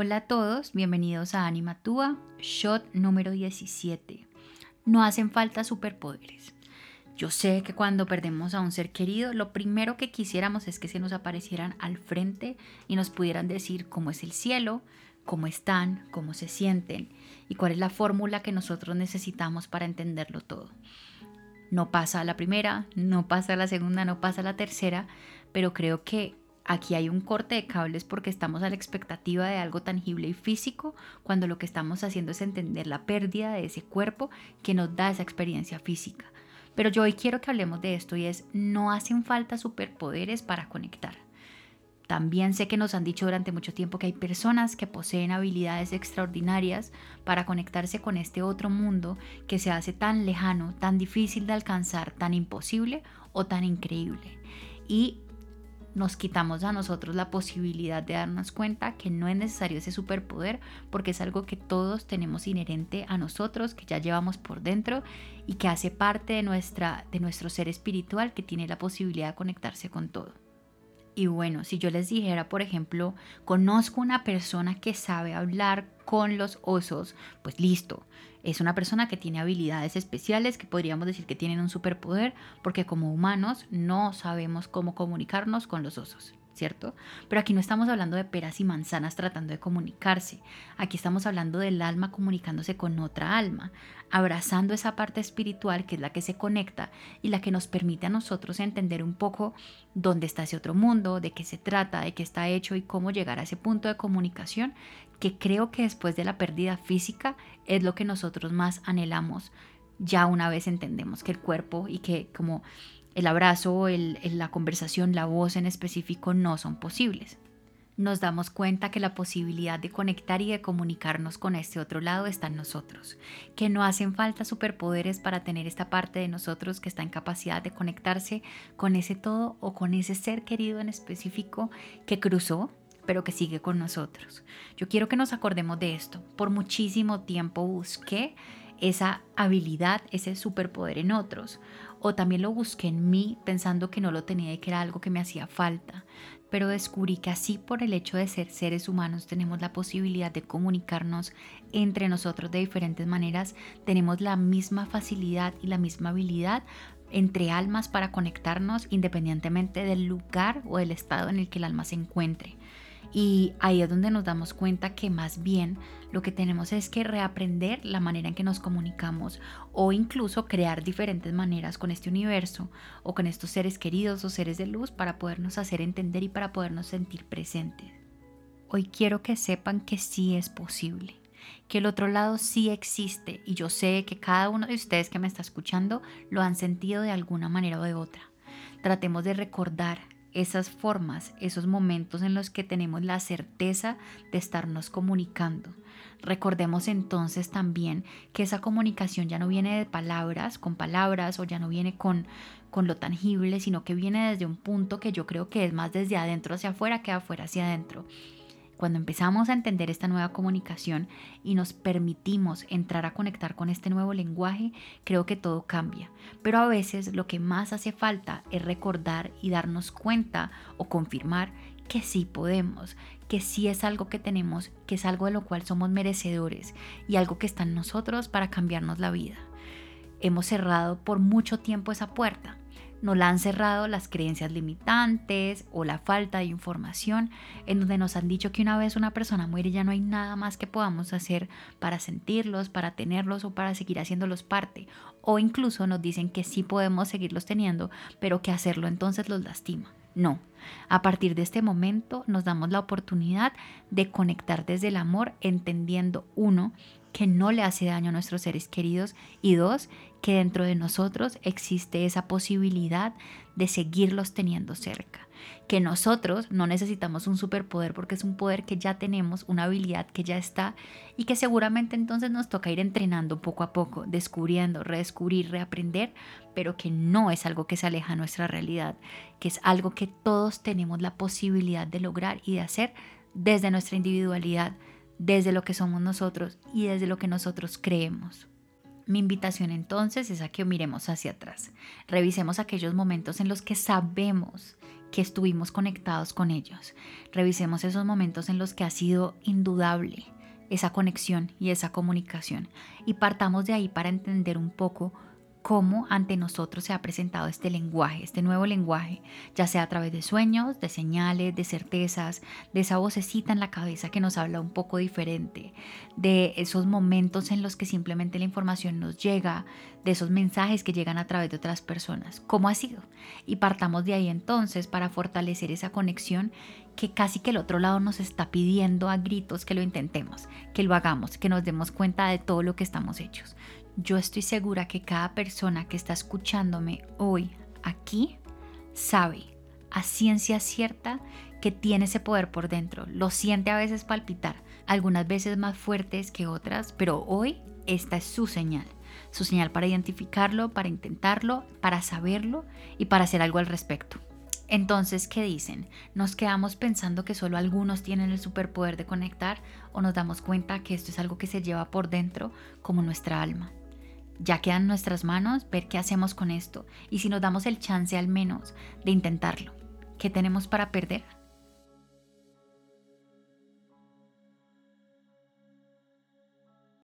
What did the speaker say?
Hola a todos, bienvenidos a Anima Tua, shot número 17. No hacen falta superpoderes. Yo sé que cuando perdemos a un ser querido, lo primero que quisiéramos es que se nos aparecieran al frente y nos pudieran decir cómo es el cielo, cómo están, cómo se sienten y cuál es la fórmula que nosotros necesitamos para entenderlo todo. No pasa la primera, no pasa la segunda, no pasa la tercera, pero creo que Aquí hay un corte de cables porque estamos a la expectativa de algo tangible y físico cuando lo que estamos haciendo es entender la pérdida de ese cuerpo que nos da esa experiencia física. Pero yo hoy quiero que hablemos de esto y es, no hacen falta superpoderes para conectar. También sé que nos han dicho durante mucho tiempo que hay personas que poseen habilidades extraordinarias para conectarse con este otro mundo que se hace tan lejano, tan difícil de alcanzar, tan imposible o tan increíble. Y nos quitamos a nosotros la posibilidad de darnos cuenta que no es necesario ese superpoder porque es algo que todos tenemos inherente a nosotros, que ya llevamos por dentro y que hace parte de, nuestra, de nuestro ser espiritual que tiene la posibilidad de conectarse con todo. Y bueno, si yo les dijera, por ejemplo, conozco una persona que sabe hablar con los osos, pues listo, es una persona que tiene habilidades especiales que podríamos decir que tienen un superpoder porque como humanos no sabemos cómo comunicarnos con los osos. ¿Cierto? Pero aquí no estamos hablando de peras y manzanas tratando de comunicarse. Aquí estamos hablando del alma comunicándose con otra alma, abrazando esa parte espiritual que es la que se conecta y la que nos permite a nosotros entender un poco dónde está ese otro mundo, de qué se trata, de qué está hecho y cómo llegar a ese punto de comunicación que creo que después de la pérdida física es lo que nosotros más anhelamos ya una vez entendemos que el cuerpo y que como el abrazo, la conversación, la voz en específico no son posibles. Nos damos cuenta que la posibilidad de conectar y de comunicarnos con este otro lado está en nosotros, que no hacen falta superpoderes para tener esta parte de nosotros que está en capacidad de conectarse con ese todo o con ese ser querido en específico que cruzó pero que sigue con nosotros. Yo quiero que nos acordemos de esto. Por muchísimo tiempo busqué esa habilidad, ese superpoder en otros. O también lo busqué en mí pensando que no lo tenía y que era algo que me hacía falta. Pero descubrí que así por el hecho de ser seres humanos tenemos la posibilidad de comunicarnos entre nosotros de diferentes maneras. Tenemos la misma facilidad y la misma habilidad entre almas para conectarnos independientemente del lugar o del estado en el que el alma se encuentre. Y ahí es donde nos damos cuenta que más bien lo que tenemos es que reaprender la manera en que nos comunicamos o incluso crear diferentes maneras con este universo o con estos seres queridos o seres de luz para podernos hacer entender y para podernos sentir presentes. Hoy quiero que sepan que sí es posible, que el otro lado sí existe y yo sé que cada uno de ustedes que me está escuchando lo han sentido de alguna manera o de otra. Tratemos de recordar esas formas, esos momentos en los que tenemos la certeza de estarnos comunicando. Recordemos entonces también que esa comunicación ya no viene de palabras, con palabras o ya no viene con, con lo tangible, sino que viene desde un punto que yo creo que es más desde adentro hacia afuera que afuera hacia adentro. Cuando empezamos a entender esta nueva comunicación y nos permitimos entrar a conectar con este nuevo lenguaje, creo que todo cambia. Pero a veces lo que más hace falta es recordar y darnos cuenta o confirmar que sí podemos, que sí es algo que tenemos, que es algo de lo cual somos merecedores y algo que está en nosotros para cambiarnos la vida. Hemos cerrado por mucho tiempo esa puerta nos la han cerrado las creencias limitantes o la falta de información, en donde nos han dicho que una vez una persona muere ya no hay nada más que podamos hacer para sentirlos, para tenerlos o para seguir haciéndolos parte. O incluso nos dicen que sí podemos seguirlos teniendo, pero que hacerlo entonces los lastima. No, a partir de este momento nos damos la oportunidad de conectar desde el amor, entendiendo uno, que no le hace daño a nuestros seres queridos y dos, que dentro de nosotros existe esa posibilidad de seguirlos teniendo cerca. Que nosotros no necesitamos un superpoder porque es un poder que ya tenemos, una habilidad que ya está y que seguramente entonces nos toca ir entrenando poco a poco, descubriendo, redescubrir, reaprender, pero que no es algo que se aleja a nuestra realidad, que es algo que todos tenemos la posibilidad de lograr y de hacer desde nuestra individualidad, desde lo que somos nosotros y desde lo que nosotros creemos. Mi invitación entonces es a que miremos hacia atrás, revisemos aquellos momentos en los que sabemos que estuvimos conectados con ellos. Revisemos esos momentos en los que ha sido indudable esa conexión y esa comunicación y partamos de ahí para entender un poco cómo ante nosotros se ha presentado este lenguaje, este nuevo lenguaje, ya sea a través de sueños, de señales, de certezas, de esa vocecita en la cabeza que nos habla un poco diferente, de esos momentos en los que simplemente la información nos llega, de esos mensajes que llegan a través de otras personas. ¿Cómo ha sido? Y partamos de ahí entonces para fortalecer esa conexión que casi que el otro lado nos está pidiendo a gritos que lo intentemos, que lo hagamos, que nos demos cuenta de todo lo que estamos hechos. Yo estoy segura que cada persona que está escuchándome hoy aquí sabe a ciencia cierta que tiene ese poder por dentro. Lo siente a veces palpitar, algunas veces más fuertes que otras, pero hoy esta es su señal su señal para identificarlo, para intentarlo, para saberlo y para hacer algo al respecto. Entonces, ¿qué dicen? ¿Nos quedamos pensando que solo algunos tienen el superpoder de conectar o nos damos cuenta que esto es algo que se lleva por dentro como nuestra alma? Ya queda en nuestras manos ver qué hacemos con esto y si nos damos el chance al menos de intentarlo. ¿Qué tenemos para perder?